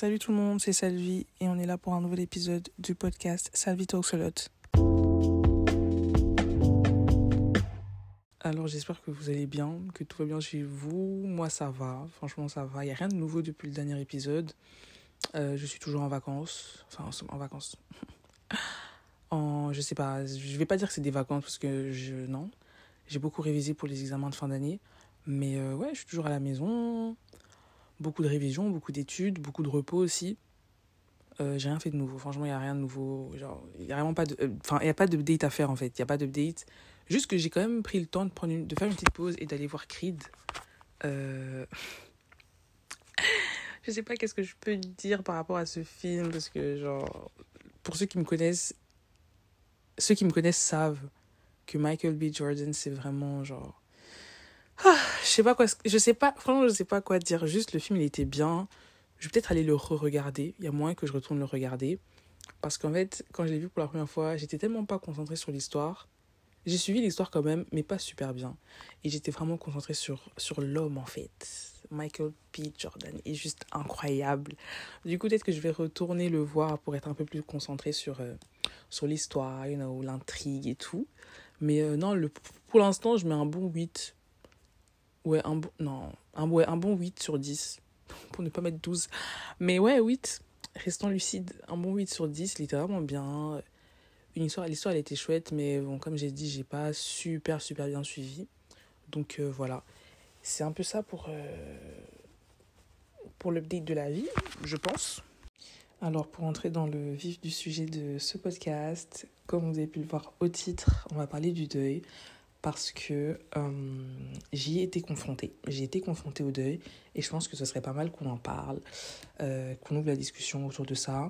Salut tout le monde, c'est Salvi et on est là pour un nouvel épisode du podcast Salvi Talks. Alors j'espère que vous allez bien, que tout va bien chez vous. Moi ça va, franchement ça va. Il n'y a rien de nouveau depuis le dernier épisode. Euh, je suis toujours en vacances, enfin en vacances. en, je sais pas, je vais pas dire que c'est des vacances parce que je non. J'ai beaucoup révisé pour les examens de fin d'année, mais euh, ouais, je suis toujours à la maison beaucoup de révisions, beaucoup d'études, beaucoup de repos aussi. Euh, j'ai rien fait de nouveau. Franchement, il n'y a rien de nouveau. Il n'y a vraiment pas de. Euh, enfin, a pas d'update à faire en fait. Il n'y a pas d'update. Juste que j'ai quand même pris le temps de, prendre une, de faire une petite pause et d'aller voir Creed. Euh... je sais pas qu'est-ce que je peux dire par rapport à ce film parce que, genre, pour ceux qui me connaissent, ceux qui me connaissent savent que Michael B. Jordan, c'est vraiment genre ah, je sais pas quoi, je sais pas, franchement, je sais pas quoi dire. Juste, le film, il était bien. Je vais peut-être aller le re-regarder. Il y a moins que je retourne le regarder. Parce qu'en fait, quand je l'ai vu pour la première fois, j'étais tellement pas concentrée sur l'histoire. J'ai suivi l'histoire quand même, mais pas super bien. Et j'étais vraiment concentrée sur, sur l'homme, en fait. Michael P. Jordan est juste incroyable. Du coup, peut-être que je vais retourner le voir pour être un peu plus concentrée sur, euh, sur l'histoire, you l'intrigue et tout. Mais euh, non, le, pour l'instant, je mets un bon 8 Ouais, un bon, non, un, ouais, un bon 8 sur 10, pour ne pas mettre 12. Mais ouais, 8, restons lucides, un bon 8 sur 10, littéralement bien. Une histoire, l'histoire, elle était chouette, mais bon, comme j'ai dit, j'ai pas super, super bien suivi. Donc euh, voilà, c'est un peu ça pour, euh, pour l'update de la vie, je pense. Alors, pour entrer dans le vif du sujet de ce podcast, comme vous avez pu le voir au titre, on va parler du deuil parce que euh, j'y ai été confrontée. J'ai été confrontée au deuil et je pense que ce serait pas mal qu'on en parle, euh, qu'on ouvre la discussion autour de ça.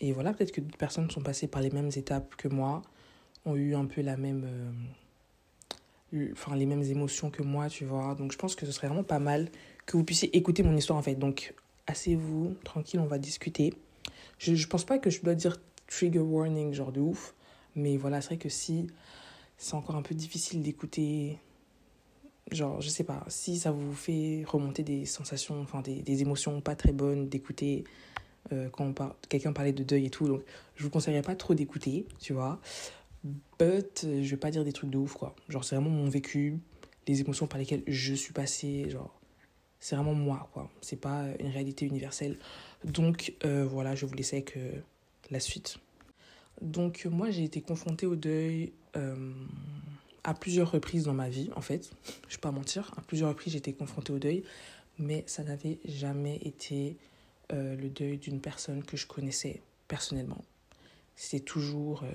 Et voilà, peut-être que d'autres personnes sont passées par les mêmes étapes que moi, ont eu un peu la même, euh, enfin les mêmes émotions que moi, tu vois. Donc je pense que ce serait vraiment pas mal que vous puissiez écouter mon histoire en fait. Donc asseyez-vous, tranquille, on va discuter. Je, je pense pas que je dois dire trigger warning, genre de ouf, mais voilà, c'est vrai que si c'est encore un peu difficile d'écouter. Genre, je sais pas, si ça vous fait remonter des sensations, enfin des, des émotions pas très bonnes, d'écouter euh, quand quelqu'un parlait de deuil et tout. Donc, je vous conseillerais pas trop d'écouter, tu vois. But, je vais pas dire des trucs de ouf, quoi. Genre, c'est vraiment mon vécu, les émotions par lesquelles je suis passée, genre, c'est vraiment moi, quoi. C'est pas une réalité universelle. Donc, euh, voilà, je vous laisse avec euh, la suite. Donc, moi, j'ai été confrontée au deuil euh, à plusieurs reprises dans ma vie, en fait. Je vais pas mentir. À plusieurs reprises, j'ai été confrontée au deuil. Mais ça n'avait jamais été euh, le deuil d'une personne que je connaissais personnellement. C'était toujours euh,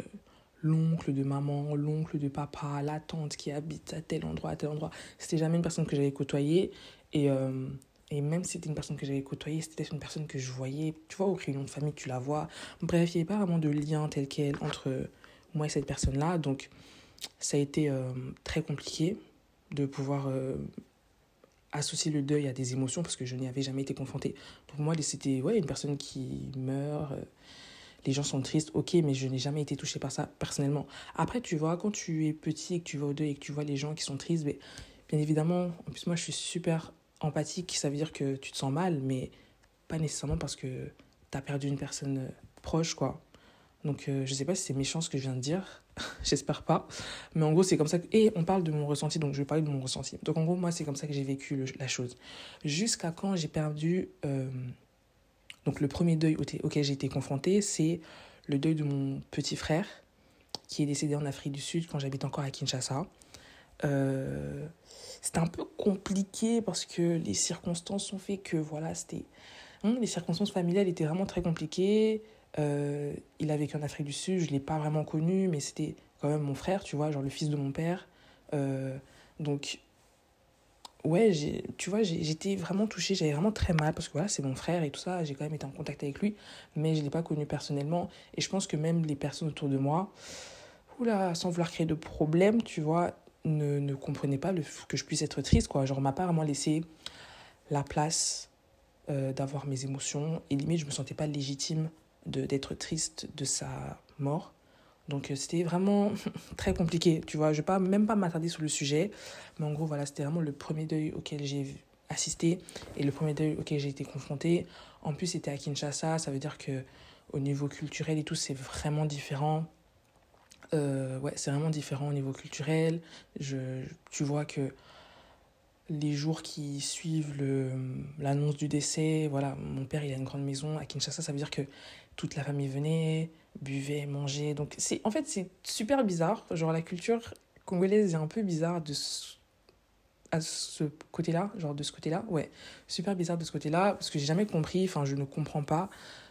l'oncle de maman, l'oncle de papa, la tante qui habite à tel endroit, à tel endroit. C'était jamais une personne que j'avais côtoyée. Et, et même si c'était une personne que j'avais côtoyée, c'était une personne que je voyais. Tu vois, au crayon de famille, tu la vois. Bref, il n'y avait pas vraiment de lien tel quel entre moi et cette personne-là. Donc, ça a été euh, très compliqué de pouvoir euh, associer le deuil à des émotions parce que je n'y avais jamais été confrontée. Donc, moi, c'était ouais, une personne qui meurt. Euh, les gens sont tristes, ok, mais je n'ai jamais été touchée par ça personnellement. Après, tu vois, quand tu es petit et que tu vas au deuil et que tu vois les gens qui sont tristes, mais, bien évidemment, en plus, moi, je suis super empathique. Ça veut dire que tu te sens mal, mais pas nécessairement parce que tu as perdu une personne proche, quoi. Donc, euh, je sais pas si c'est méchant ce que je viens de dire. J'espère pas. Mais en gros, c'est comme ça que. Et on parle de mon ressenti, donc je vais parler de mon ressenti. Donc, en gros, moi, c'est comme ça que j'ai vécu la chose. Jusqu'à quand j'ai perdu. Euh, donc, le premier deuil auquel j'ai été confrontée, c'est le deuil de mon petit frère, qui est décédé en Afrique du Sud quand j'habite encore à Kinshasa. Euh, c'était un peu compliqué parce que les circonstances ont fait que, voilà, c'était. Hein, les circonstances familiales étaient vraiment très compliquées. Euh, il a vécu en Afrique du Sud, je l'ai pas vraiment connu, mais c'était quand même mon frère, tu vois, genre le fils de mon père. Euh, donc, ouais, tu vois, j'étais vraiment touchée, j'avais vraiment très mal, parce que voilà, c'est mon frère et tout ça, j'ai quand même été en contact avec lui, mais je l'ai pas connu personnellement. Et je pense que même les personnes autour de moi, oula, sans vouloir créer de problème, tu vois, ne, ne comprenaient pas que je puisse être triste, quoi. Genre, on m'a pas vraiment laissé la place euh, d'avoir mes émotions, et limite, je me sentais pas légitime d'être triste de sa mort. Donc euh, c'était vraiment très compliqué, tu vois. Je ne vais pas, même pas m'attarder sur le sujet, mais en gros, voilà, c'était vraiment le premier deuil auquel j'ai assisté et le premier deuil auquel j'ai été confrontée. En plus, c'était à Kinshasa, ça veut dire que au niveau culturel et tout, c'est vraiment différent. Euh, ouais, c'est vraiment différent au niveau culturel. Je, tu vois que les jours qui suivent l'annonce du décès, voilà, mon père, il a une grande maison à Kinshasa, ça veut dire que toute la famille venait, buvait, mangeait. Donc, c'est en fait, c'est super bizarre. Genre, la culture congolaise est un peu bizarre de à ce côté-là, genre de ce côté-là. Ouais, super bizarre de ce côté-là, parce que j'ai jamais compris, enfin, je ne comprends pas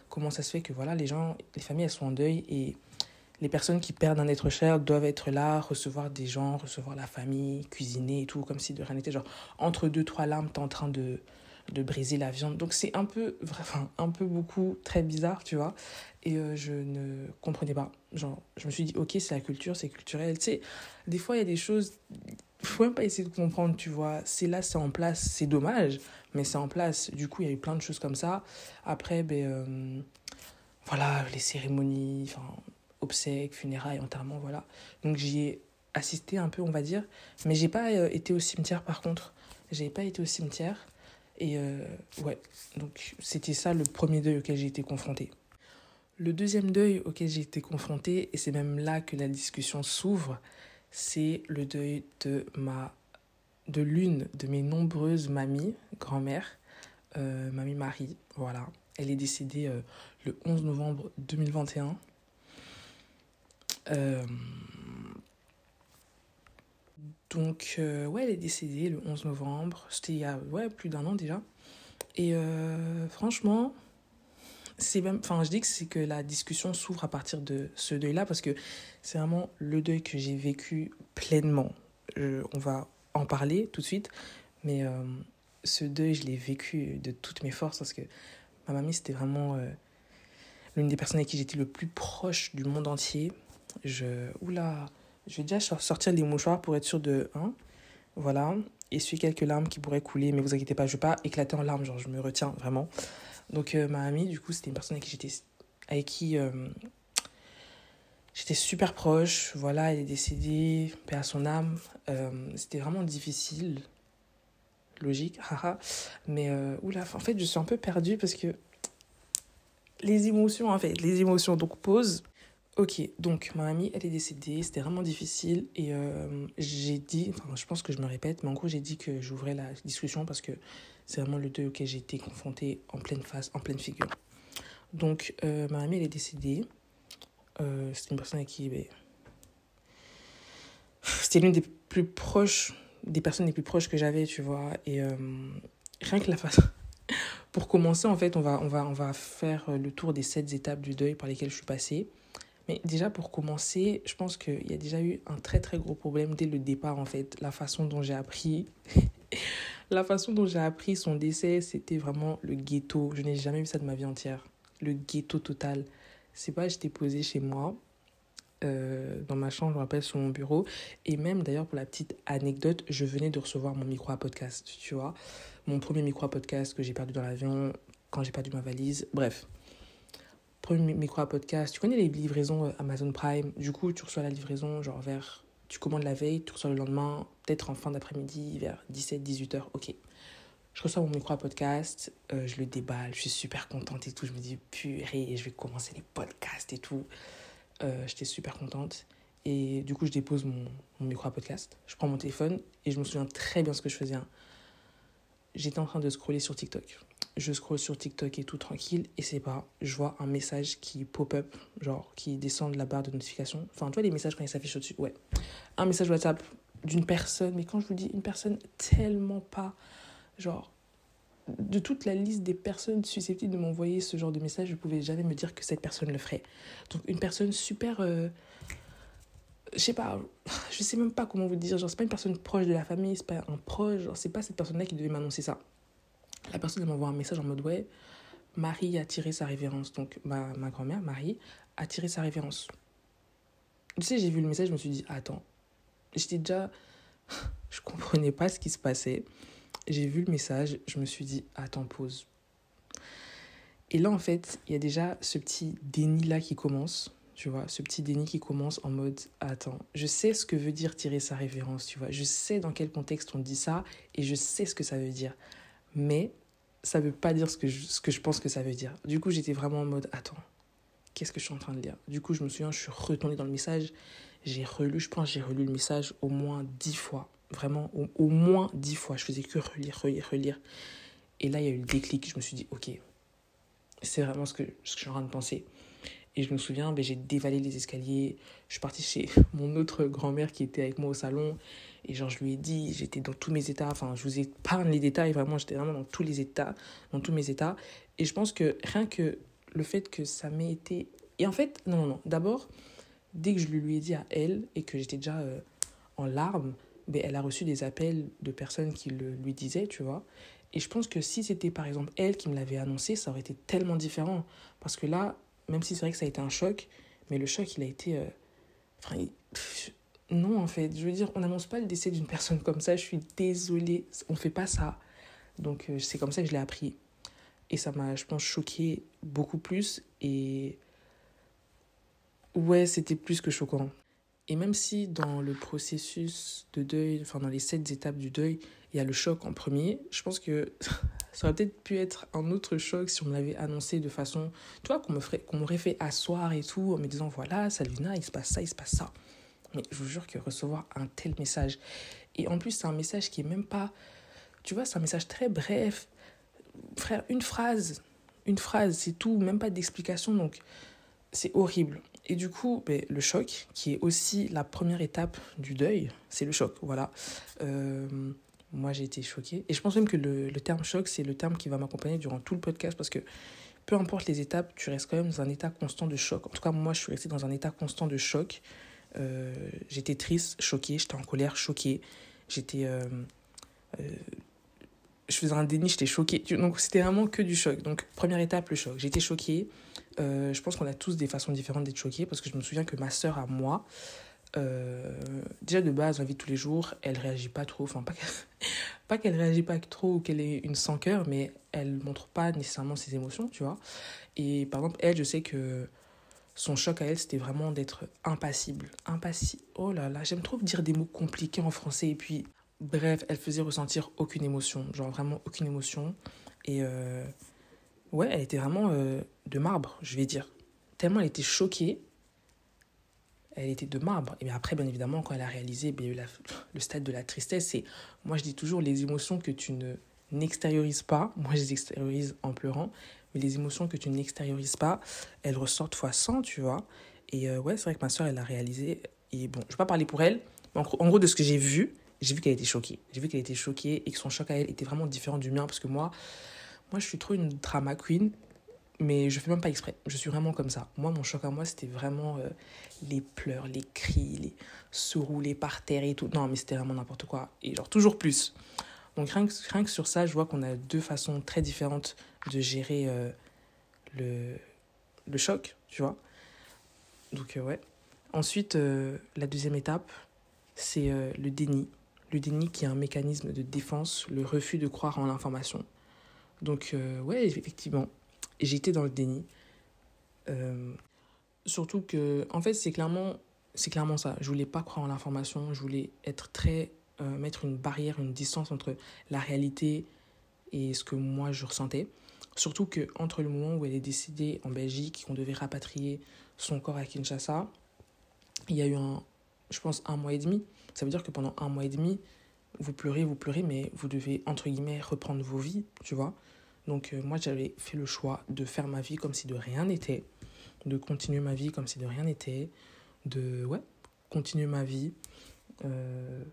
comment ça se fait que, voilà, les gens, les familles, elles sont en deuil et les personnes qui perdent un être cher doivent être là, recevoir des gens, recevoir la famille, cuisiner et tout, comme si de rien n'était. Genre, entre deux, trois larmes, t'es en train de, de briser la viande. Donc, c'est un peu, enfin, un peu beaucoup, très bizarre, tu vois. Et euh, je ne comprenais pas. Genre, je me suis dit, ok, c'est la culture, c'est culturel. Tu sais, des fois, il y a des choses, faut même pas essayer de comprendre, tu vois. C'est là, c'est en place, c'est dommage, mais c'est en place. Du coup, il y a eu plein de choses comme ça. Après, ben, euh, voilà, les cérémonies, enfin obsèques, funérailles, enterrements, voilà. Donc j'y ai assisté un peu, on va dire. Mais j'ai pas euh, été au cimetière par contre. J'ai pas été au cimetière. Et euh, ouais, donc c'était ça le premier deuil auquel j'ai été confrontée. Le deuxième deuil auquel j'ai été confrontée, et c'est même là que la discussion s'ouvre, c'est le deuil de ma de l'une de mes nombreuses mamies, grand-mère, euh, mamie Marie, voilà. Elle est décédée le 11 novembre 2021 euh, donc, euh, ouais, elle est décédée le 11 novembre. C'était il y a ouais, plus d'un an déjà. Et euh, franchement, c'est même. Enfin, je dis que c'est que la discussion s'ouvre à partir de ce deuil-là parce que c'est vraiment le deuil que j'ai vécu pleinement. on va en parler tout de suite. Mais ce deuil, je l'ai vécu de toutes mes forces parce que ma mamie, c'était vraiment l'une des personnes avec qui j'étais le plus proche du monde entier. Je, oula, je vais déjà sortir les mouchoirs pour être sûr de. Hein, voilà. Essuyer quelques larmes qui pourraient couler, mais vous inquiétez pas, je vais pas éclater en larmes, genre je me retiens vraiment. Donc, euh, ma amie, du coup, c'était une personne avec qui j'étais. Avec qui. Euh, j'étais super proche. Voilà, elle est décédée, paix à son âme. Euh, c'était vraiment difficile. Logique, haha. mais, oula, en fait, je suis un peu perdue parce que. Les émotions, en fait, les émotions. Donc, pause Ok, donc ma amie, elle est décédée, c'était vraiment difficile et euh, j'ai dit, enfin je pense que je me répète, mais en gros j'ai dit que j'ouvrais la discussion parce que c'est vraiment le deuil auquel j'ai été confrontée en pleine face, en pleine figure. Donc euh, ma amie, elle est décédée, euh, c'était une personne avec qui, ben, c'était l'une des plus proches, des personnes les plus proches que j'avais, tu vois, et rien que la face... Pour commencer, en fait, on va, on, va, on va faire le tour des sept étapes du deuil par lesquelles je suis passée. Mais déjà, pour commencer, je pense qu'il y a déjà eu un très très gros problème dès le départ, en fait. La façon dont j'ai appris. la façon dont j'ai appris son décès, c'était vraiment le ghetto. Je n'ai jamais vu ça de ma vie entière. Le ghetto total. C'est pas, j'étais posée chez moi, euh, dans ma chambre, je me rappelle, sur mon bureau. Et même, d'ailleurs, pour la petite anecdote, je venais de recevoir mon micro à podcast, tu vois. Mon premier micro à podcast que j'ai perdu dans l'avion, quand j'ai perdu ma valise. Bref, premier micro à podcast. Tu connais les livraisons euh, Amazon Prime? Du coup, tu reçois la livraison, genre vers. Tu commandes la veille, tu reçois le lendemain, peut-être en fin d'après-midi, vers 17-18 heures. Ok. Je reçois mon micro à podcast, euh, je le déballe, je suis super contente et tout. Je me dis, purée, je vais commencer les podcasts et tout. Euh, J'étais super contente. Et du coup, je dépose mon, mon, micro à podcast. Je prends mon téléphone et je me souviens très bien ce que je faisais. Hein. J'étais en train de scroller sur TikTok je scroll sur TikTok et tout tranquille, et c'est pas, je vois un message qui pop-up, genre qui descend de la barre de notification. Enfin, tu vois les messages quand ils s'affichent au-dessus, ouais. Un message WhatsApp d'une personne, mais quand je vous dis une personne tellement pas, genre, de toute la liste des personnes susceptibles de m'envoyer ce genre de message, je pouvais jamais me dire que cette personne le ferait. Donc, une personne super. Euh, je sais pas, je sais même pas comment vous dire, genre, c'est pas une personne proche de la famille, c'est pas un proche, genre, c'est pas cette personne-là qui devait m'annoncer ça la personne m'envoie un message en mode ouais, Marie a tiré sa révérence. Donc ma, ma grand-mère, Marie, a tiré sa révérence. Tu sais, j'ai vu le message, je me suis dit, attends, j'étais déjà. je comprenais pas ce qui se passait. J'ai vu le message, je me suis dit, attends, pause. Et là, en fait, il y a déjà ce petit déni-là qui commence, tu vois, ce petit déni qui commence en mode, attends, je sais ce que veut dire tirer sa révérence, tu vois, je sais dans quel contexte on dit ça et je sais ce que ça veut dire. mais ça veut pas dire ce que je, ce que je pense que ça veut dire. Du coup, j'étais vraiment en mode, attends, qu'est-ce que je suis en train de lire? Du coup, je me souviens, je suis retournée dans le message, j'ai relu, je pense j'ai relu le message au moins dix fois. Vraiment, au, au, moins dix fois. Je faisais que relire, relire, relire. Et là, il y a eu le déclic. Je me suis dit, ok, c'est vraiment ce que, ce que je suis en train de penser. Et je me souviens, ben, j'ai dévalé les escaliers. Je suis partie chez mon autre grand-mère qui était avec moi au salon. Et genre, je lui ai dit, j'étais dans tous mes états. Enfin, je vous épargne les détails. Vraiment, j'étais vraiment dans tous les états, dans tous mes états. Et je pense que rien que le fait que ça m'ait été. Et en fait, non, non, non. D'abord, dès que je lui ai dit à elle et que j'étais déjà euh, en larmes, ben, elle a reçu des appels de personnes qui le lui disaient, tu vois. Et je pense que si c'était par exemple elle qui me l'avait annoncé, ça aurait été tellement différent. Parce que là, même si c'est vrai que ça a été un choc, mais le choc, il a été... Euh... Enfin, non, en fait. Je veux dire, on n'annonce pas le décès d'une personne comme ça. Je suis désolée. On ne fait pas ça. Donc, euh, c'est comme ça que je l'ai appris. Et ça m'a, je pense, choqué beaucoup plus. Et ouais, c'était plus que choquant. Et même si dans le processus de deuil, enfin dans les sept étapes du deuil, il y a le choc en premier, je pense que ça aurait peut-être pu être un autre choc si on me l'avait annoncé de façon, tu vois, qu'on m'aurait fait asseoir et tout, en me disant voilà, Salvina, il se passe ça, il se passe ça. Mais je vous jure que recevoir un tel message, et en plus c'est un message qui est même pas, tu vois, c'est un message très bref, frère, une phrase, une phrase, c'est tout, même pas d'explication, donc c'est horrible. Et du coup, ben, le choc, qui est aussi la première étape du deuil, c'est le choc, voilà. Euh, moi, j'ai été choquée. Et je pense même que le, le terme choc, c'est le terme qui va m'accompagner durant tout le podcast parce que peu importe les étapes, tu restes quand même dans un état constant de choc. En tout cas, moi, je suis restée dans un état constant de choc. Euh, j'étais triste, choquée, j'étais en colère, choquée. J'étais. Euh, euh, je faisais un déni, j'étais choquée. Donc, c'était vraiment que du choc. Donc, première étape, le choc. J'étais choquée. Je pense qu'on a tous des façons différentes d'être choqués parce que je me souviens que ma sœur à moi, euh, déjà de base, dans la vie de tous les jours, elle réagit pas trop. Enfin, pas qu'elle, qu'elle réagit pas trop ou qu'elle est une sans cœur, mais elle montre pas nécessairement ses émotions, tu vois. Et par exemple, elle, je sais que son choc à elle, c'était vraiment d'être impassible. Impassible. Oh là là, j'aime trop dire des mots compliqués en français. Et puis, bref, elle faisait ressentir aucune émotion. Genre vraiment aucune émotion. Et euh, ouais, elle était vraiment euh, de marbre, je vais dire. Tellement elle était choquée elle était de marbre. Et bien après, bien évidemment, quand elle a réalisé le stade de la tristesse, c'est, moi je dis toujours, les émotions que tu ne n'extériorises pas, moi je les extériorise en pleurant, mais les émotions que tu n'extériorises pas, elles ressortent fois 100, tu vois. Et euh, ouais, c'est vrai que ma soeur, elle a réalisé. Et bon, je ne vais pas parler pour elle, mais en, en gros, de ce que j'ai vu, j'ai vu qu'elle était choquée. J'ai vu qu'elle était choquée et que son choc à elle était vraiment différent du mien, parce que moi, moi je suis trop une drama queen mais je fais même pas exprès. Je suis vraiment comme ça. Moi, mon choc à moi, c'était vraiment euh, les pleurs, les cris, les se rouler par terre et tout. Non, mais c'était vraiment n'importe quoi. Et genre, toujours plus. Donc, rien que, rien que sur ça, je vois qu'on a deux façons très différentes de gérer euh, le, le choc, tu vois. Donc, euh, ouais. Ensuite, la deuxième étape, c'est le déni. Le déni qui est un mécanisme de défense, le refus de croire en l'information. Donc, ouais, effectivement, j'étais dans le déni. Euh, surtout que, en fait, c'est clairement, c'est clairement ça. Je voulais pas croire en l'information. Je voulais être très, euh, mettre une barrière, une distance entre la réalité et ce que moi je ressentais. Surtout que entre le moment où elle est décédée en Belgique, qu'on devait rapatrier son corps à Kinshasa, il y a eu un, je pense, un mois et demi. Ça veut dire que pendant un mois et demi, vous pleurez, vous pleurez, mais vous devez, entre guillemets, reprendre vos vies, tu vois. Donc euh, moi, j'avais fait le choix de faire ma vie comme si de rien n'était, de continuer ma vie comme si de rien n'était, de, ouais, continuer ma vie. Euh,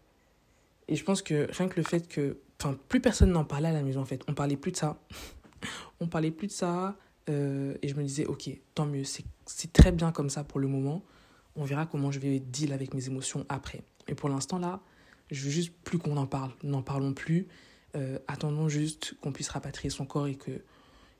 et je pense que rien que le fait que, enfin, plus personne n'en parlait à la maison, en fait. On parlait plus de ça. On parlait plus de ça. Euh, et je me disais, ok, tant mieux, c'est très bien comme ça pour le moment. On verra comment je vais deal avec mes émotions après. Mais pour l'instant, là, je veux juste plus qu'on en parle. N'en parlons plus. Euh, attendons juste qu'on puisse rapatrier son corps et que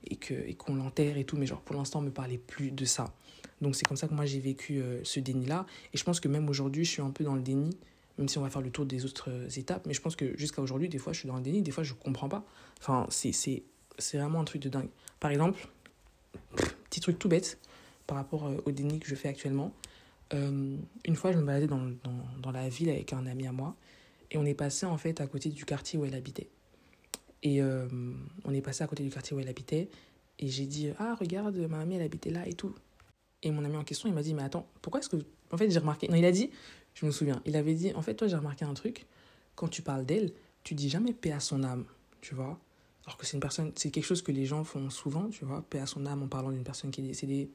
et que et qu'on l'enterre et tout. Mais genre pour l'instant on me parlait plus de ça. Donc c'est comme ça que moi j'ai vécu euh, ce déni là et je pense que même aujourd'hui je suis un peu dans le déni même si on va faire le tour des autres euh, étapes. Mais je pense que jusqu'à aujourd'hui des fois je suis dans le déni. Des fois je comprends pas. Enfin c'est c'est c'est vraiment un truc de dingue. Par exemple petit truc tout bête par rapport au déni que je fais actuellement. Une fois je me baladais dans, dans, dans la ville avec un ami à moi. Et on est passé en fait à côté du quartier où elle habitait Et euh, on est passé à côté du quartier où elle habitait. Et j'ai dit, ah, regarde, ma mamie, elle habitait là et tout. Et mon ami en question, il m'a dit, mais attends, pourquoi est-ce que. En fait, j'ai remarqué. Non, il a dit, je me souviens, il avait dit, en fait, toi, j'ai remarqué un truc. Quand tu parles d'elle, tu dis jamais paix à son âme, tu vois. Alors que c'est une personne, c'est quelque chose que les gens font souvent, tu vois, paix à son âme en parlant d'une personne qui est décédée.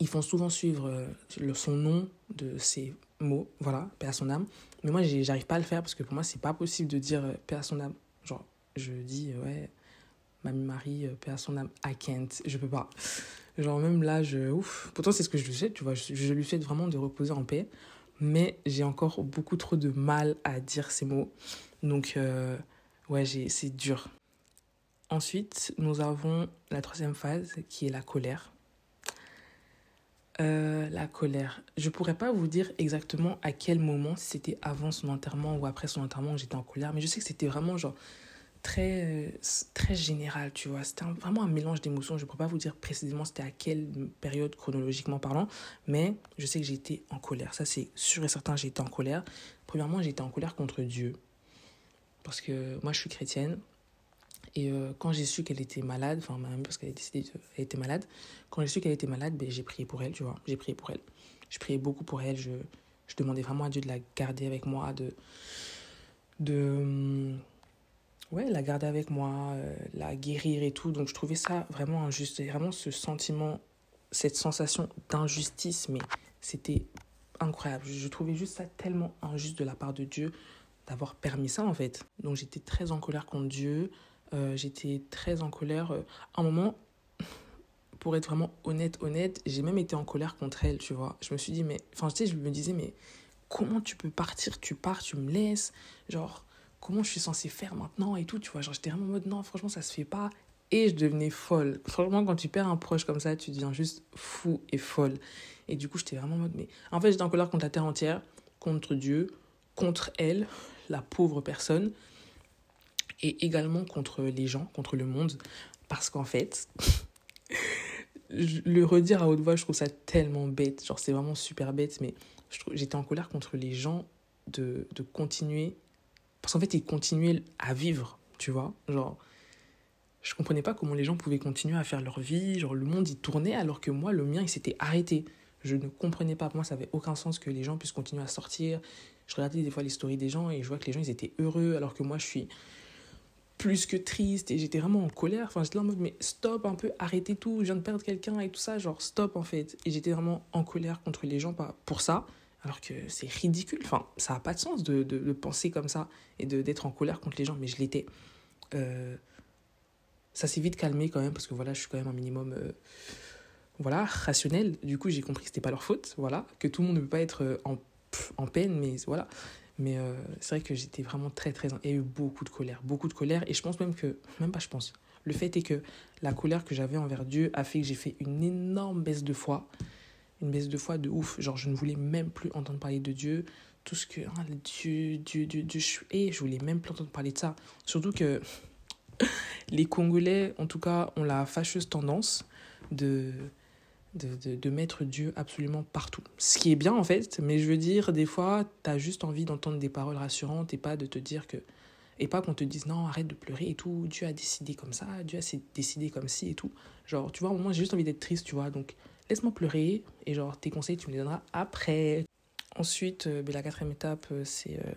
Ils font souvent suivre euh, son nom de ses mots, voilà, paix à son âme. Mais moi, j'arrive pas à le faire parce que pour moi, c'est pas possible de dire euh, paix à son âme. Je dis, euh, ouais, Mamie Marie, paix à son âme, I can't, je peux pas. Genre, même là, je, ouf, pourtant, c'est ce que je lui souhaite, tu vois, je, lui souhaite vraiment de reposer en paix. Mais j'ai encore beaucoup trop de mal à dire ces mots. Donc, ouais, c'est dur. Ensuite, nous avons la troisième phase qui est la colère. Euh, la colère. Je pourrais pas vous dire exactement à quel moment, si c'était avant son enterrement ou après son enterrement, j'étais en colère, mais je sais que c'était vraiment genre très, très général, tu vois. C'était vraiment un mélange d'émotions. Je ne pourrais pas vous dire précisément c'était à quelle période chronologiquement parlant, mais je sais que j'étais en colère. Ça, c'est sûr et certain, j'étais en colère. Premièrement, j'étais en colère contre Dieu. Parce que moi, je suis chrétienne. Et euh, quand j'ai su qu'elle était malade, enfin, même parce qu'elle était malade, quand j'ai su qu'elle était malade, ben, j'ai prié pour elle, tu vois. J'ai prié pour elle. Je priais beaucoup pour elle. Je, je demandais vraiment à Dieu de la garder avec moi, de. de ouais, la garder avec moi, euh, la guérir et tout. Donc je trouvais ça vraiment injuste. Vraiment ce sentiment, cette sensation d'injustice, mais c'était incroyable. Je trouvais juste ça tellement injuste de la part de Dieu d'avoir permis ça en fait. Donc j'étais très en colère contre Dieu, euh, j'étais très en colère. À euh, un moment, pour être vraiment honnête, honnête, j'ai même été en colère contre elle, tu vois. Je me suis dit, mais, enfin, sais, je me disais, mais comment tu peux partir? Tu pars, tu me laisses, genre, comment je suis censée faire maintenant et tout, tu vois. Genre, j'étais vraiment en mode, non, franchement, ça se fait pas. Et je devenais folle. Franchement, quand tu perds un proche comme ça, tu deviens juste fou et folle. Et du coup, j'étais vraiment en mode, mais en fait, j'étais en colère contre la terre entière, contre Dieu, contre elle, la pauvre personne, et également contre les gens, contre le monde, parce qu'en fait, le redire à haute voix, je trouve ça tellement bête, genre c'est vraiment super bête, mais j'étais en colère contre les gens de, de continuer, parce qu'en fait, ils continuaient à vivre, tu vois, genre, je comprenais pas comment les gens pouvaient continuer à faire leur vie, genre le monde y tournait alors que moi, le mien, il s'était arrêté. Je ne comprenais pas, moi, ça avait aucun sens que les gens puissent continuer à sortir, je regardais des fois les stories des gens et je vois que les gens, ils étaient heureux alors que moi, je suis plus que triste et j'étais vraiment en colère. Enfin, j'étais là en mode, mais stop un peu, arrêtez tout, je viens de perdre quelqu'un et tout ça, genre stop en fait. Et j'étais vraiment en colère contre les gens pour ça, alors que c'est ridicule. Enfin, ça n'a pas de sens de, de, penser comme ça et d'être en colère contre les gens, mais je l'étais. Euh, ça s'est vite calmé quand même parce que voilà, je suis quand même un minimum. Euh, voilà, rationnel. Du coup, j'ai compris que c'était pas leur faute, voilà, que tout le monde ne peut pas être euh, en en peine, mais voilà. Mais c'est vrai que j'étais vraiment très, très. Il y a eu beaucoup de colère, beaucoup de colère. Et je pense même que. Même pas, je pense. Le fait est que la colère que j'avais envers Dieu a fait que j'ai fait une énorme baisse de foi. Une baisse de foi de ouf. Genre, je ne voulais même plus entendre parler de Dieu. Tout ce que. Hein, Dieu, Dieu, Dieu, Dieu, je Et je voulais même plus entendre parler de ça. Surtout que les Congolais, en tout cas, ont la fâcheuse tendance de de, de, de, mettre Dieu absolument partout. Ce qui est bien en fait, mais je veux dire, des fois, tu as juste envie d'entendre des paroles rassurantes et pas de te dire que. Et pas qu'on te dise non, arrête de pleurer et tout, Dieu a décidé comme ça, Dieu a décidé comme ci et tout. Genre, tu vois, au moins j'ai juste envie d'être triste, tu vois. Donc, laisse-moi pleurer et genre, tes conseils, tu me les donneras après. Ensuite, euh, ben, la quatrième étape, euh, c'est euh,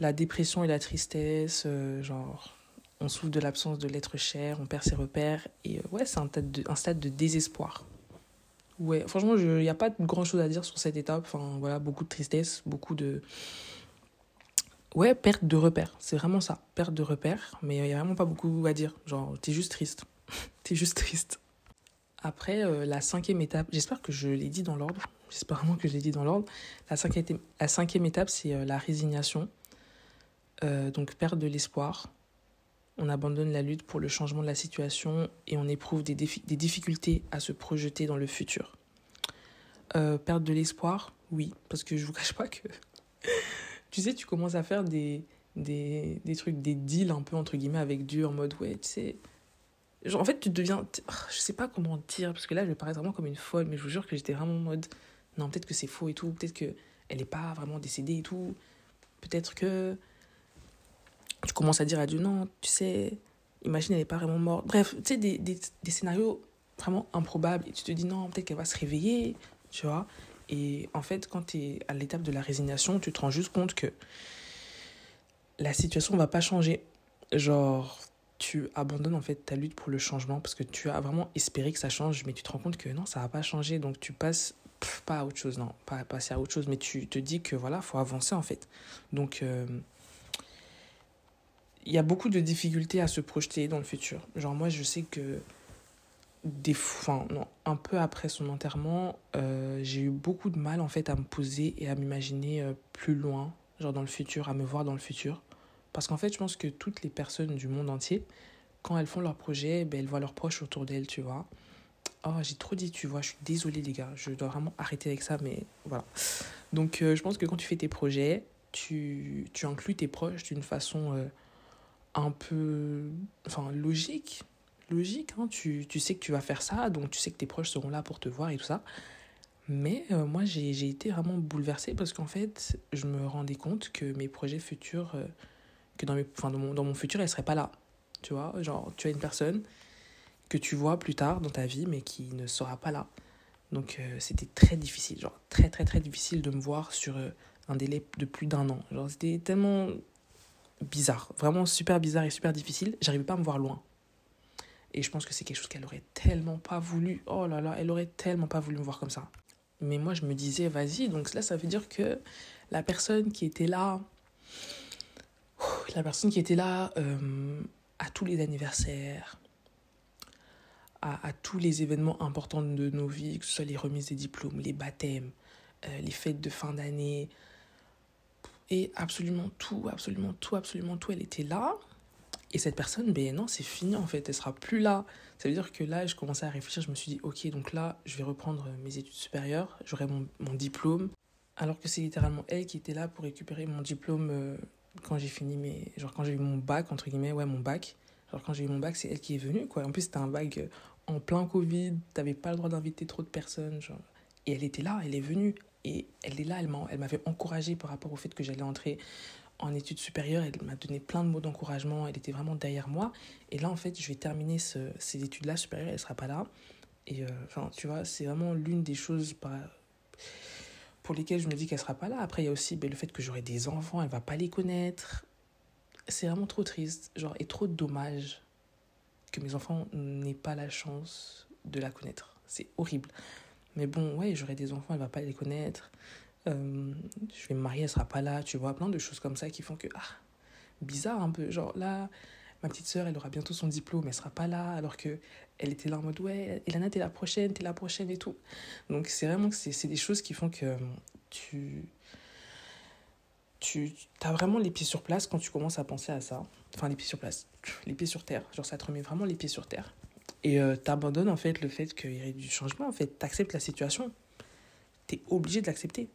la dépression et la tristesse. genre, on souffre de l'absence de l'être cher, on perd ses repères. Et ouais, c'est un, un stade de désespoir. Ouais, franchement, il n'y a pas grand chose à dire sur cette étape. Enfin, voilà, beaucoup de tristesse, beaucoup de. Ouais, perte de repères. C'est vraiment ça. Perte de repères. Mais il n'y a vraiment pas beaucoup à dire. Genre, t'es juste triste. t'es juste triste. Après, euh, la cinquième étape, j'espère que je l'ai dit dans l'ordre. J'espère vraiment que je l'ai dit dans l'ordre. La cinquième, étape, c'est euh, la résignation. Euh, donc, perte de l'espoir on abandonne la lutte pour le changement de la situation et on éprouve des, difficultés à se projeter dans le futur. Perdre de l'espoir, oui, parce que je vous cache pas que, tu sais, tu commences à faire des, des, des, trucs, des deals un peu entre guillemets avec Dieu en mode, ouais, tu sais, genre, en fait, tu deviens, je sais pas comment dire, parce que là, je parais vraiment comme une folle, mais je vous jure que j'étais vraiment en mode, non, peut-être que c'est faux et tout, peut-être que elle n'est pas vraiment décédée et tout, peut-être que tu commences à dire à Dieu, non, tu sais, imagine, elle n'est pas vraiment morte. Bref, tu sais, des, des, des scénarios vraiment improbables. Et tu te dis, non, peut-être qu'elle va se réveiller, tu vois. Et en fait, quand tu es à l'étape de la résignation, tu te rends juste compte que la situation va pas changer. Genre, tu abandonnes en fait ta lutte pour le changement parce que tu as vraiment espéré que ça change, mais tu te rends compte que non, ça va pas changer. Donc tu passes pas à autre chose, non, pas passer à autre chose, mais tu te dis que voilà, faut avancer en fait. Donc euh, il y a beaucoup de difficultés à se projeter dans le futur. Genre moi, je sais que des enfin, non, un peu après son enterrement, euh, j'ai eu beaucoup de mal en fait à me poser et à m'imaginer euh, plus loin, genre dans le futur, à me voir dans le futur. Parce qu'en fait, je pense que toutes les personnes du monde entier, quand elles font leur projet, ben, elles voient leurs proches autour d'elles, tu vois. Oh, j'ai trop dit, tu vois, je suis désolée, les gars. Je dois vraiment arrêter avec ça, mais voilà. Donc, euh, je pense que quand tu fais tes projets, tu, tu inclus tes proches d'une façon euh, un peu. Enfin, logique. Logique, hein. tu, tu sais que tu vas faire ça, donc tu sais que tes proches seront là pour te voir et tout ça. Mais euh, moi, j'ai été vraiment bouleversée parce qu'en fait, je me rendais compte que mes projets futurs dans, mon, futur, elle serait pas là. Tu vois, genre, tu as une personne que tu vois plus tard dans ta vie, mais qui ne sera pas là. Donc, euh, c'était très difficile, genre, très, très, très difficile de me voir sur euh, un délai de plus d'un an. Genre, c'était tellement bizarre, vraiment super bizarre et super difficile. J'arrivais pas à me voir loin. Et je pense que c'est quelque chose qu'elle aurait tellement pas voulu. Oh là là, elle aurait tellement pas voulu me voir comme ça. Mais moi, je me disais, vas-y, donc là, ça veut dire que la personne qui était là la personne qui était là euh, à tous les anniversaires, à, tous les événements importants de nos vies, que ce soit les remises des diplômes, les baptêmes, euh, les fêtes de fin d'année, et absolument tout, absolument tout, absolument tout, elle était là. Et cette personne, ben non, c'est fini en fait, elle sera plus là. Ça veut dire que là, je commençais à réfléchir, je me suis dit, ok, donc là, je vais reprendre mes études supérieures, j'aurai mon, mon diplôme, alors que c'est littéralement elle qui était là pour récupérer mon diplôme euh, quand j'ai fini mes. Genre, quand j'ai eu mon bac, entre guillemets, ouais, mon bac. Genre, quand j'ai eu mon bac, c'est elle qui est venue, quoi. En plus, c'était un bac euh, en plein Covid, t'avais pas le droit d'inviter trop de personnes, genre. Et elle était là, elle est venue. Et elle est là, elle m'avait encouragée par rapport au fait que j'allais entrer en études supérieures. Elle m'a donné plein de mots d'encouragement. Elle était vraiment derrière moi. Et là, en fait, je vais terminer ce, ces études-là supérieures. Elle sera pas là. Et euh, enfin, tu vois, c'est vraiment l'une des choses par, pour lesquelles je me dis qu'elle sera pas là. Après, il y a aussi ben, le fait que j'aurai des enfants, elle va pas les connaître. C'est vraiment trop triste, genre, et trop dommage que mes enfants n'aient pas la chance de la connaître. C'est horrible. Mais bon, ouais, j'aurai des enfants, elle va pas les connaître. Euh, je vais me marier, elle sera pas là, tu vois, plein de choses comme ça qui font que, ah, bizarre un peu. Genre là, ma petite sœur, elle aura bientôt son diplôme, elle sera pas là, alors que elle était là en mode ouais, Elana, t'es la prochaine, t'es la prochaine et tout. Donc c'est vraiment que c'est des choses qui font que euh, tu tu as vraiment les pieds sur place quand tu commences à penser à ça. Enfin, les pieds sur place, les pieds sur terre. Genre, ça te remet vraiment les pieds sur terre. Et euh, t'abandonnes en fait le fait qu'il y ait du changement. En fait, t'acceptes la situation. T'es obligé de l'accepter.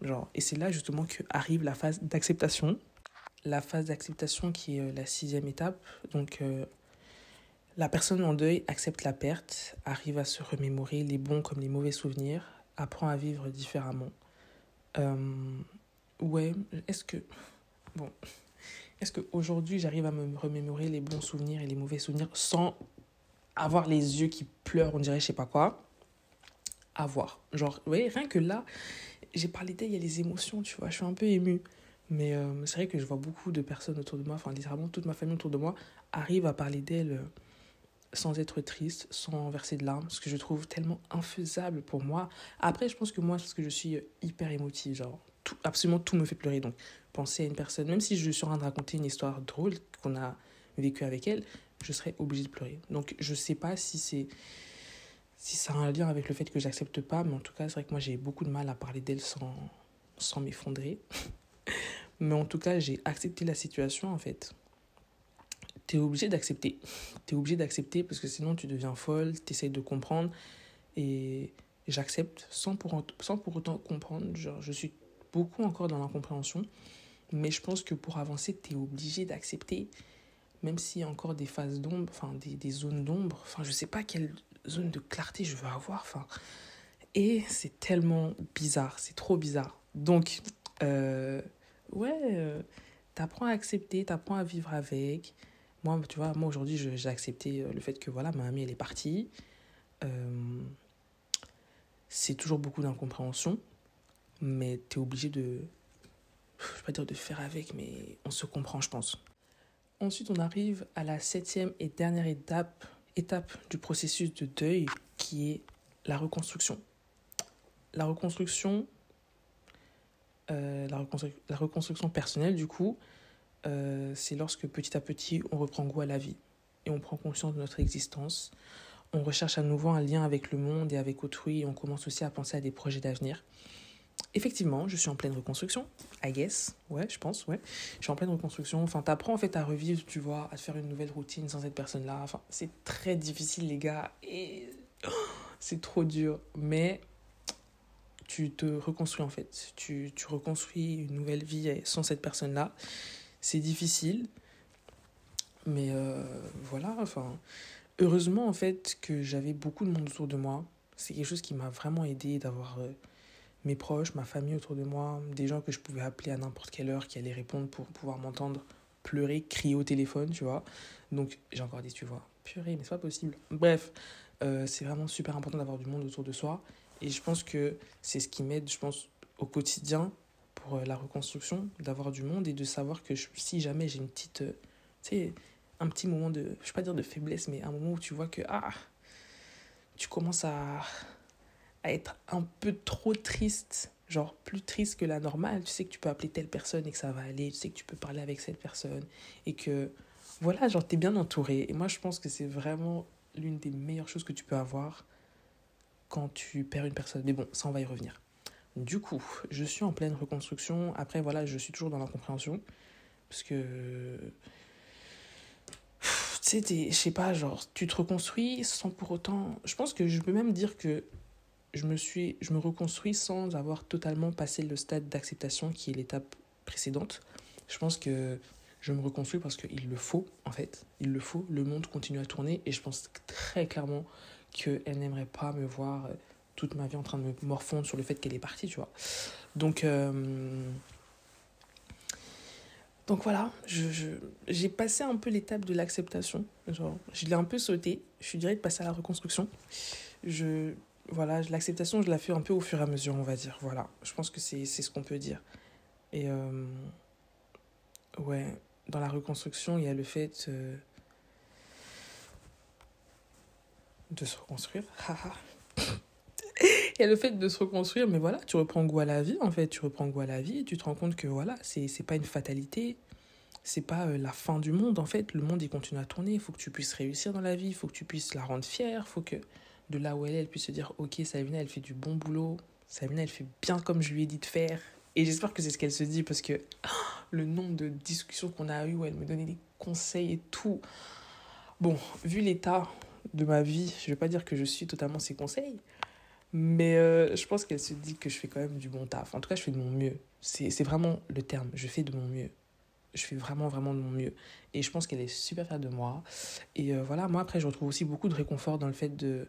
Genre, et c'est là justement que arrive la phase d'acceptation la phase d'acceptation qui est euh, la sixième étape. Donc, euh, la personne en deuil accepte la perte, arrive à se remémorer les bons comme les mauvais souvenirs, apprend à vivre différemment. Euh, ouais, est-ce que. Bon. Est-ce qu'aujourd'hui, j'arrive à me remémorer les bons souvenirs et les mauvais souvenirs sans avoir les yeux qui pleurent, on dirait, je sais pas quoi? À voir. Genre, vous voyez, rien que là, j'ai parlé d'elle, il y a les émotions, tu vois, je suis un peu émue. Mais euh, c'est vrai que je vois beaucoup de personnes autour de moi, enfin littéralement toute ma famille autour de moi, arrive à parler d'elle euh, sans être triste, sans verser de larmes, ce que je trouve tellement infaisable pour moi. Après, je pense que moi, parce que je suis hyper émotive, genre absolument tout me fait pleurer. Donc, penser à une personne, même si je suis en train de raconter une histoire drôle qu'on a vécue avec elle, je serais obligée de pleurer. Donc, je sais pas si c'est si ça a un lien avec le fait que j'accepte pas, mais en tout cas, c'est vrai que moi j'ai beaucoup de mal à parler d'elle sans, sans m'effondrer. Mais en tout cas, j'ai accepté la situation en fait. Tu es obligé d'accepter. Tu es obligé d'accepter parce que sinon tu deviens folle, tu essayes de comprendre. Et j'accepte sans pour, sans pour autant comprendre. Genre, je suis beaucoup encore dans l'incompréhension. Mais je pense que pour avancer, tu es obligé d'accepter. Même s'il y a encore des phases d'ombre, enfin des, des zones d'ombre. Enfin, je sais pas quelle zone de clarté je veux avoir. Enfin, et c'est tellement bizarre. C'est trop bizarre. Donc, euh, ouais, euh, T'apprends à accepter, t'apprends à vivre avec. Moi, tu vois, moi aujourd'hui, j'ai accepté le fait que voilà, ma amie, elle est partie. Euh, c'est toujours beaucoup d'incompréhension, mais tu es obligé de, je vais pas dire de faire avec, mais on se comprend, je pense. Ensuite, on arrive à la septième et dernière étape, étape du processus de deuil, qui est la reconstruction. La reconstruction, euh, la, reconstruction personnelle, du coup, euh, c'est lorsque petit à petit, on reprend goût à la vie et on prend conscience de notre existence. On recherche à nouveau un lien avec le monde et avec autrui et on commence aussi à penser à des projets d'avenir. Effectivement, je suis en pleine reconstruction, I guess, ouais, je pense, ouais. Je suis en pleine reconstruction. Enfin, t'apprends en fait à revivre, tu vois, à faire une nouvelle routine sans cette personne-là. Enfin, c'est très difficile, les gars, et c'est trop dur. Mais tu te reconstruis en fait. Tu, tu reconstruis une nouvelle vie sans cette personne-là. C'est difficile. Mais euh, voilà, enfin, heureusement en fait que j'avais beaucoup de monde autour de moi. C'est quelque chose qui m'a vraiment aidé d'avoir euh, mes proches, ma famille autour de moi, des gens que je pouvais appeler à n'importe quelle heure qui allaient répondre pour pouvoir m'entendre pleurer, crier au téléphone, tu vois. Donc j'ai encore dit, tu vois, purée, mais c'est pas possible. Bref, euh, c'est vraiment super important d'avoir du monde autour de soi. Et je pense que c'est ce qui m'aide, je pense, au quotidien euh, la reconstruction, d'avoir du monde et de savoir que si jamais j'ai une petite, euh, tu sais, un petit moment de, je ne vais pas dire de faiblesse, mais un moment où tu vois que, ah, tu commences à, à être un peu trop triste, genre plus triste que la normale, tu sais que tu peux appeler telle personne et que ça va aller, tu sais que tu peux parler avec cette personne et que, voilà, genre, tu es bien entouré. Et moi, je pense que c'est vraiment l'une des meilleures choses que tu peux avoir quand tu perds une personne. Mais bon, ça, on va y revenir. Du coup, je suis en pleine reconstruction. Après, voilà, je suis toujours dans l'incompréhension. Parce que. Tu sais, je sais pas, genre, tu te reconstruis sans pour autant. Je pense que je peux même dire que je me, suis, je me reconstruis sans avoir totalement passé le stade d'acceptation qui est l'étape précédente. Je pense que je me reconstruis parce qu'il le faut, en fait. Il le faut. Le monde continue à tourner et je pense très clairement qu'elle n'aimerait pas me voir euh, toute ma vie en train de me morfondre sur le fait qu'elle est partie, tu vois. Donc, euh, voilà, j'ai passé un peu l'étape de l'acceptation. Je l'ai un peu sauté. Je suis direct passée à la reconstruction. Voilà, l'acceptation, je la fais un peu au fur et à mesure, on va dire. Voilà, je pense que c'est ce qu'on peut dire. Et euh, ouais, dans la reconstruction, il y a le fait de se reconstruire. il y a le fait de se reconstruire, mais voilà, tu reprends goût à la vie, en fait. Tu reprends goût à la vie et tu te rends compte que voilà, c'est pas une fatalité. C'est pas euh, la fin du monde, en fait. Le monde, il continue à tourner. Il faut que tu puisses réussir dans la vie. Il faut que tu puisses la rendre fière. Il faut que de là où elle est, elle puisse se dire Ok, Savina, elle fait du bon boulot. Savina, elle fait bien comme je lui ai dit de faire. Et j'espère que c'est ce qu'elle se dit parce que le nombre de discussions qu'on a eues où elle me donnait des conseils et tout. Bon, vu l'état de ma vie, je vais pas dire que je suis totalement ses conseils, mais euh, je pense qu'elle se dit que je fais quand même du bon taf. En tout cas, je fais de mon mieux. C'est vraiment le terme. Je fais de mon mieux. Je fais vraiment, vraiment de mon mieux. Et je pense qu'elle est super fière de moi. Et euh, voilà, moi, après, je retrouve aussi beaucoup de réconfort dans le fait de,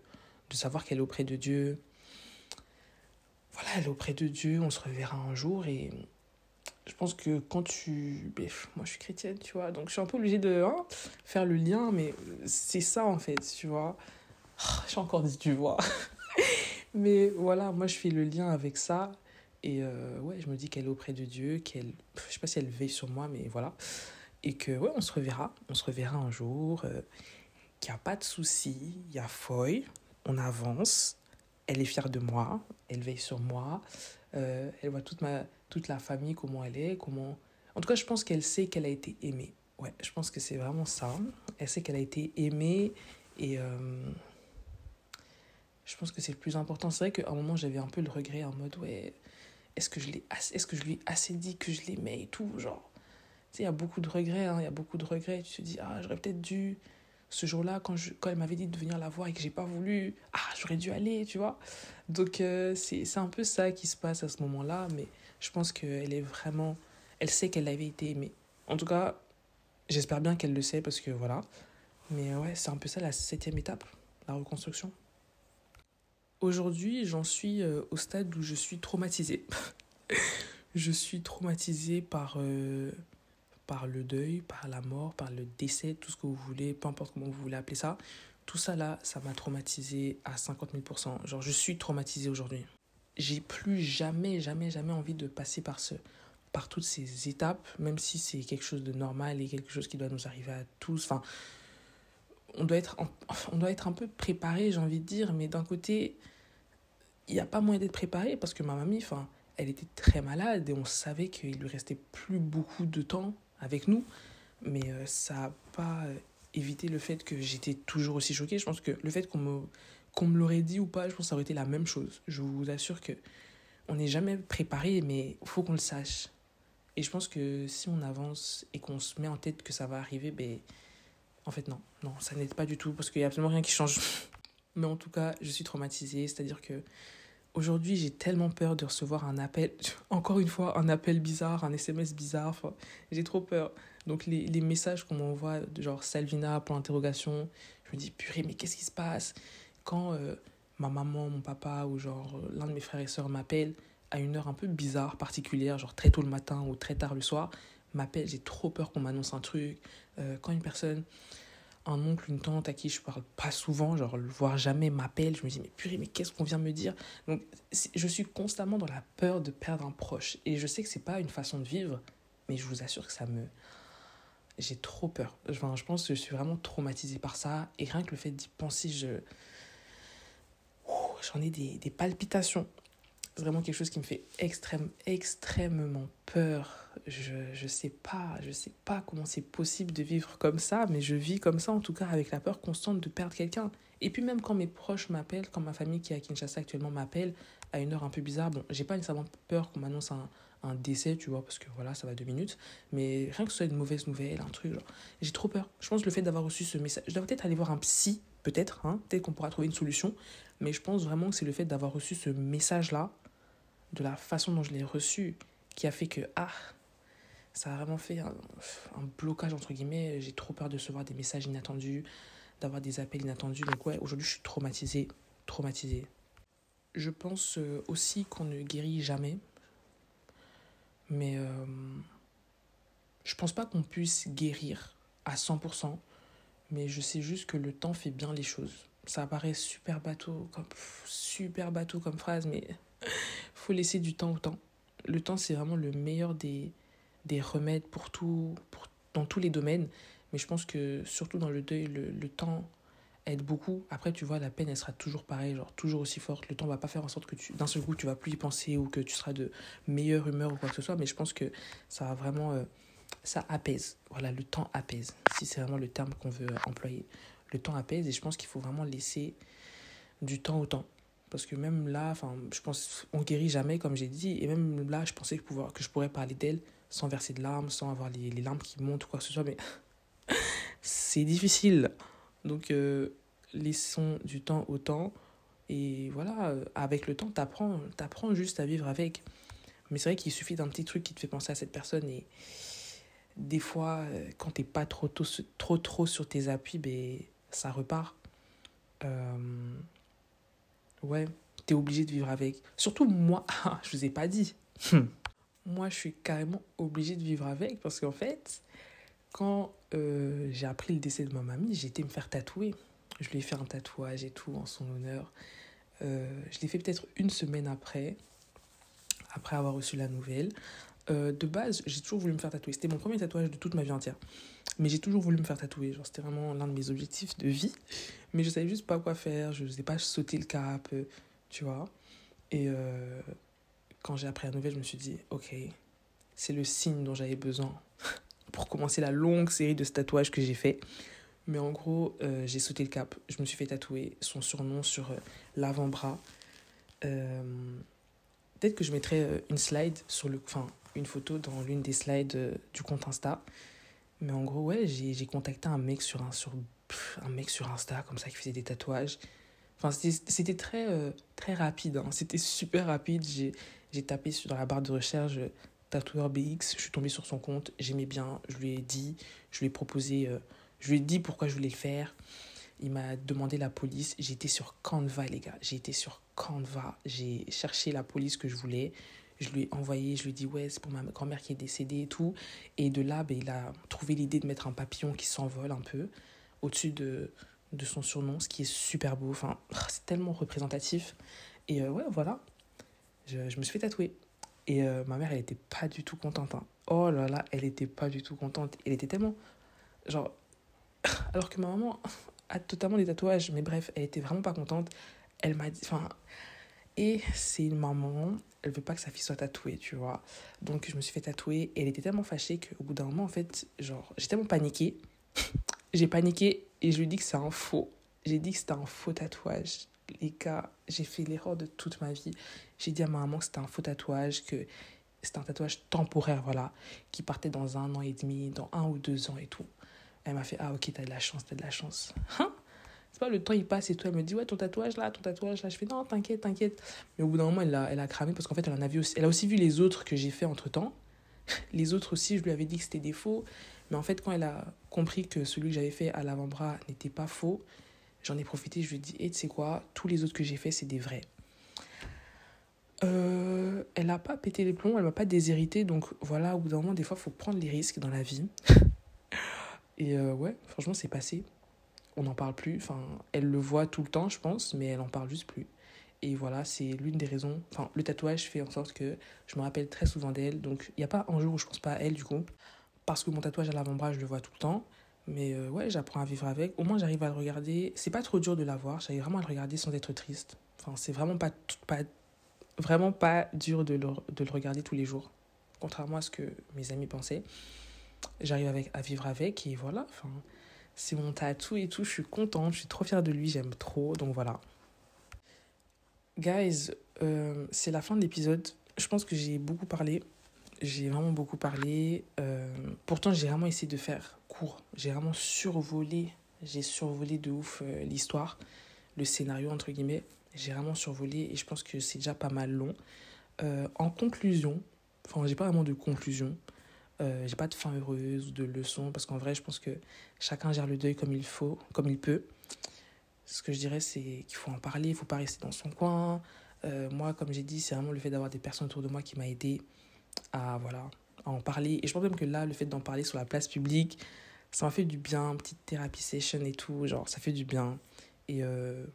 de savoir qu'elle est auprès de Dieu. Voilà, elle est auprès de Dieu. On se reverra un jour. Et je pense que quand tu... Bref, moi, je suis chrétienne, tu vois. Donc, je suis un peu obligée de hein, faire le lien. Mais c'est ça, en fait, tu vois. Ah, j'ai encore dit, tu vois. mais voilà, moi, je fais le lien avec ça. Et euh, ouais, je me dis qu'elle est auprès de Dieu, qu'elle, je sais pas si elle veille sur moi, mais voilà. Et que ouais, on se reverra, on se reverra un jour, euh, qu'il n'y a pas de souci, il y a Foy, on avance, elle est fière de moi, elle veille sur moi, euh, elle voit toute, ma, toute la famille, comment elle est, comment... En tout cas, je pense qu'elle sait qu'elle a été aimée. Ouais, je pense que c'est vraiment ça. Elle sait qu'elle a été aimée et je pense que c'est le plus important. C'est vrai qu'à un moment, j'avais un peu le regret en mode, ouais, est-ce que je est-ce que je lui ai assez dit que je l'aimais et tout genre. Tu sais il y a beaucoup de regrets hein, il y a beaucoup de regrets. Tu te dis ah j'aurais peut-être dû ce jour-là quand quand elle m'avait dit de venir la voir et que j'ai pas voulu ah j'aurais dû aller tu vois. Donc euh, c'est un peu ça qui se passe à ce moment-là mais je pense qu'elle est vraiment elle sait qu'elle avait été aimée. En tout cas j'espère bien qu'elle le sait parce que voilà. Mais ouais c'est un peu ça la septième étape la reconstruction Aujourd'hui, j'en suis euh, au stade où je suis traumatisée. je suis traumatisée par, euh, par le deuil, par la mort, par le décès, tout ce que vous voulez, peu importe comment vous voulez appeler ça. Tout ça là, ça m'a traumatisé à 50 000%. Genre, je suis traumatisée aujourd'hui. J'ai plus jamais, jamais, jamais envie de passer par ce, par toutes ces étapes, même si c'est quelque chose de normal et quelque chose qui doit nous arriver à tous. Enfin, on doit être, on doit être un peu préparé, j'ai envie de dire, mais d'un côté, il n'y a pas moyen d'être préparé parce que ma mamie, enfin, elle était très malade et on savait qu'il lui restait plus beaucoup de temps avec nous, mais euh, ça n'a pas euh, évité le fait que j'étais toujours aussi choquée. Je pense que le fait qu'on me, qu'on me l'aurait dit ou pas, je pense que ça aurait été la même chose. Je vous assure que on n'est jamais préparé, mais il faut qu'on le sache. Et je pense que si on avance et qu'on se met en tête que ça va arriver, ben, en fait, non, non, ça n'aide pas du tout parce qu'il n'y a absolument rien qui change. Mais en tout cas, je suis traumatisée, c'est-à-dire que aujourd'hui, j'ai tellement peur de recevoir un appel, encore une fois, un appel bizarre, un SMS bizarre, j'ai trop peur. Donc les, les messages qu'on m'envoie, genre Salvina, pour l'interrogation, je me dis, purée, mais qu'est-ce qui se passe? Quand euh, ma maman, mon papa ou genre l'un de mes frères et sœurs m'appelle, à une heure un peu bizarre, particulière, genre très tôt le matin ou très tard le soir, m'appelle, j'ai trop peur qu'on m'annonce un truc. Euh, quand une personne, un oncle, une tante à qui je parle pas souvent, genre voire jamais m'appelle, je me dis mais purée, mais qu'est-ce qu'on vient me dire? Donc je suis constamment dans la peur de perdre un proche. Et je sais que c'est pas une façon de vivre, mais je vous assure que ça me... J'ai trop peur. Je pense que je suis vraiment traumatisée par ça. Et rien que le fait d'y penser, je... J'en ai des, des palpitations vraiment quelque chose qui me fait extrême, extrêmement peur. Je ne sais pas, je sais pas comment c'est possible de vivre comme ça, mais je vis comme ça en tout cas avec la peur constante de perdre quelqu'un. Et puis même quand mes proches m'appellent, quand ma famille qui est à Kinshasa actuellement m'appelle à une heure un peu bizarre, bon, j'ai pas nécessairement peur qu'on m'annonce un, un décès, tu vois, parce que voilà, ça va deux minutes, mais rien que ce soit une mauvaise nouvelle, un truc, genre, j'ai trop peur. Je pense que le fait d'avoir reçu ce message, je dois peut-être aller voir un psy, peut-être, hein, peut-être qu'on pourra trouver une solution, mais je pense vraiment que c'est le fait d'avoir reçu ce message-là, de la façon dont je l'ai reçu, qui a fait que, ah, ça a vraiment fait un, blocage, entre guillemets. J'ai trop peur de recevoir des messages inattendus, d'avoir des appels inattendus. Donc ouais, aujourd'hui, je suis traumatisée, traumatisée. Je pense euh, aussi qu'on ne guérit jamais. Mais euh, je pense pas qu'on puisse guérir à 100%. Mais je sais juste que le temps fait bien les choses. Ça paraît super bateau, comme, super bateau comme phrase, mais faut laisser du temps au temps. Le temps, c'est vraiment le meilleur des, des remèdes pour tout, pour, dans tous les domaines. Mais je pense que surtout dans le deuil, le, le temps aide beaucoup. Après, tu vois, la peine, elle sera toujours pareille, genre toujours aussi forte. Le temps va pas faire en sorte que tu, d'un seul coup, tu vas plus y penser ou que tu seras de meilleure humeur ou quoi que ce soit. Mais je pense que ça va vraiment, euh, ça apaise. Voilà, le temps apaise. Si c'est vraiment le terme qu'on veut employer. Le temps apaise et je pense qu'il faut vraiment laisser du temps au temps. Parce que même là, enfin, je pense on guérit jamais, comme j'ai dit. Et même là, je pensais pouvoir, que je pourrais parler d'elle sans verser de larmes, sans avoir les, les larmes qui montent ou quoi que ce soit. Mais c'est difficile. Donc, euh, laissons du temps au temps. Et voilà, euh, avec le temps, tu apprends juste à vivre avec. Mais c'est vrai qu'il suffit d'un petit truc qui te fait penser à cette personne. Et des fois, euh, quand t'es pas trop, trop, trop, trop sur tes appuis, ben, ça repart. Ouais, t'es obligé de vivre avec. Surtout moi, je vous ai pas dit. Moi, je suis carrément obligée de vivre avec parce qu'en fait, quand euh, j'ai appris le décès de ma mamie, j'ai été me faire tatouer. Je lui ai fait un tatouage et tout en son honneur. Euh, je l'ai fait peut-être une semaine après, après avoir reçu la nouvelle. Euh, de base, j'ai toujours voulu me faire tatouer. C'était mon premier tatouage de toute ma vie entière. Mais j'ai toujours voulu me faire tatouer. Genre, c'était vraiment l'un de mes objectifs de vie. Mais je savais juste pas quoi faire. Je ne sais pas sauter le cap, tu vois. Et quand j'ai appris la nouvelle, je me suis dit, ok, c'est le signe dont j'avais besoin pour commencer la longue série de tatouages que j'ai fait. Mais en gros, j'ai sauté le cap. Je me suis fait tatouer son surnom sur l'avant-bras. Peut-être que je mettrai une slide sur le. Enfin, une photo dans l'une des slides euh, du compte Insta. Mais en gros, ouais, j'ai contacté un mec sur un, sur, un mec sur Insta, comme ça, qui faisait des tatouages. Enfin, c'était très, euh, très rapide. Hein. C'était super rapide. J'ai tapé dans la barre de recherche euh, tatoueur BX. Je suis tombée sur son compte. J'aimais bien. Je lui ai dit. Je lui ai proposé. je lui ai dit pourquoi je voulais le faire. Il m'a demandé la police. J'étais sur Canva, les gars. J'ai été sur Canva. J'ai cherché la police que je voulais. Je lui ai envoyé, je lui ai dit, ouais, c'est pour ma grand-mère qui est décédée et tout. Et de là, ben, il a trouvé l'idée de mettre un papillon qui s'envole un peu au-dessus de, de son surnom, ce qui est super beau. Enfin, c'est tellement représentatif. Et euh, ouais, voilà. Je, me suis fait tatouer. Et euh, ma mère, elle était pas du tout contente. Hein. Oh là là, elle était pas du tout contente. Elle était tellement. Genre. Alors que ma maman a totalement des tatouages, mais bref, elle était vraiment pas contente. Elle m'a dit. Enfin. Et c'est une maman, elle veut pas que sa fille soit tatouée, tu vois. Donc je me suis fait tatouer et elle était tellement fâchée qu'au bout d'un moment, en fait, genre, j'ai tellement paniqué. j'ai paniqué et je lui ai que c'est un faux. J'ai dit que c'était un faux tatouage. Les gars, j'ai fait l'erreur de toute ma vie. J'ai dit à ma maman que c'était un faux tatouage, que c'était un tatouage temporaire, voilà, qui partait dans un an et demi, dans un ou deux ans et tout. Elle m'a fait Ah, ok, t'as de la chance, t'as de la chance. Hein? C'est pas le temps, il passe et tout. Elle me dit Ouais, ton tatouage là, ton tatouage là. Je fais Non, t'inquiète, t'inquiète. Mais au bout d'un moment, elle a, elle a cramé parce qu'en fait, elle, en a vu aussi, elle a aussi vu les autres que j'ai fait entre temps. Les autres aussi, je lui avais dit que c'était des faux. Mais en fait, quand elle a compris que celui que j'avais fait à l'avant-bras n'était pas faux, j'en ai profité. Je lui ai dit, et tu sais quoi, tous les autres que j'ai fait, c'est des vrais. Euh, elle n'a pas pété les plombs, elle m'a pas déshérité. Donc voilà, au bout d'un moment, des fois, il faut prendre les risques dans la vie. et euh, ouais, franchement, c'est passé. On n'en parle plus. Enfin, elle le voit tout le temps, je pense, mais elle en parle juste plus. Et voilà, c'est l'une des raisons. Enfin, le tatouage fait en sorte que je me rappelle très souvent d'elle. Donc, il n'y a pas un jour où je pense pas à elle, du coup parce que mon tatouage à l'avant-bras, je le vois tout le temps. Mais euh, ouais, j'apprends à vivre avec. Au moins, j'arrive à le regarder. C'est pas trop dur de l'avoir. J'arrive vraiment à le regarder sans être triste. Enfin, c'est vraiment pas, pas, vraiment pas dur de le, de le regarder tous les jours. Contrairement à ce que mes amis pensaient. J'arrive avec, à vivre avec et voilà. Enfin, c'est mon tatou et tout. Je suis contente. Je suis trop fière de lui. J'aime trop. Donc voilà. Guys, euh, c'est la fin de l'épisode. Je pense que j'ai beaucoup parlé j'ai vraiment beaucoup parlé. Euh, pourtant, j'ai vraiment essayé de faire court. J'ai vraiment survolé, j'ai survolé de ouf euh, l'histoire, le scénario, entre guillemets. J'ai vraiment survolé et je pense que c'est déjà pas mal long. Euh, en conclusion, enfin, j'ai pas vraiment de conclusion. j'ai pas de fin heureuse ou de leçon parce qu'en vrai, je pense que chacun gère le deuil comme il faut, comme il peut. Ce que je dirais, c'est qu'il faut en parler, il faut pas rester dans son coin. moi, comme j'ai dit, c'est vraiment le fait d'avoir des personnes autour de moi qui m'a aidé à, voilà, en parler. Et je pense même que là, le fait d'en parler sur la place publique, ça m'a fait du bien, petite thérapie session et tout, genre ça fait du bien. Et euh,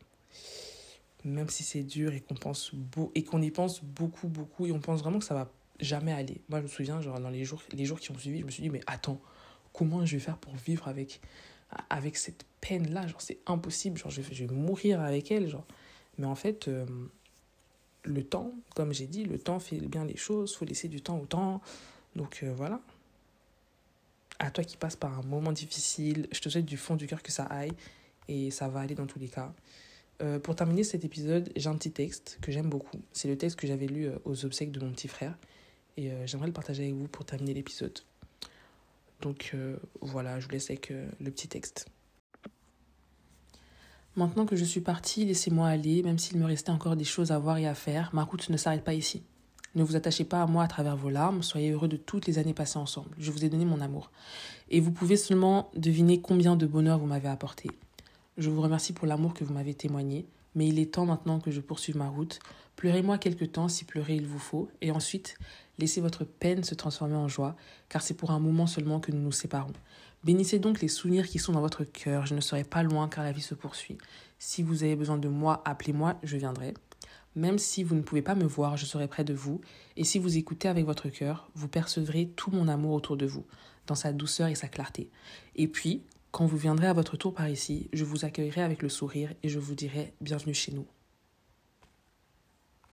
même si c'est dur et qu'on pense beau, et qu'on y pense beaucoup, beaucoup, et on pense vraiment que ça va jamais aller. Moi, je me souviens, genre dans les jours, les jours qui ont suivi, je me suis dit, mais attends, comment je vais faire pour vivre avec, avec cette peine-là? Genre, c'est impossible, genre, je vais, je vais mourir avec elle, genre. Mais en fait, euh, le temps, comme j'ai dit, le temps fait bien les choses, faut laisser du temps au temps. Donc euh, voilà. À toi qui passes par un moment difficile, je te souhaite du fond du cœur que ça aille et ça va aller dans tous les cas. Euh, pour terminer cet épisode, j'ai un petit texte que j'aime beaucoup. C'est le texte que j'avais lu euh, aux obsèques de mon petit frère et j'aimerais le partager avec vous pour terminer l'épisode. Donc voilà, je vous laisse avec le petit texte. Maintenant que je suis partie, laissez-moi aller, même s'il me restait encore des choses à voir et à faire, ma route ne s'arrête pas ici. Ne vous attachez pas à moi à travers vos larmes, soyez heureux de toutes les années passées ensemble. Je vous ai donné mon amour. Et vous pouvez seulement deviner combien de bonheur vous m'avez apporté. Je vous remercie pour l'amour que vous m'avez témoigné, mais il est temps maintenant que je poursuive ma route. Pleurez-moi quelque temps si pleurer il vous faut, et ensuite laissez votre peine se transformer en joie, car c'est pour un moment seulement que nous nous séparons. Bénissez donc les souvenirs qui sont dans votre cœur. Je ne serai pas loin car la vie se poursuit. Si vous avez besoin de moi, appelez-moi, je viendrai. Même si vous ne pouvez pas me voir, je serai près de vous. Et si vous écoutez avec votre cœur, vous percevrez tout mon amour autour de vous, dans sa douceur et sa clarté. Et puis, quand vous viendrez à votre tour par ici, je vous accueillerai avec le sourire et je vous dirai bienvenue chez nous.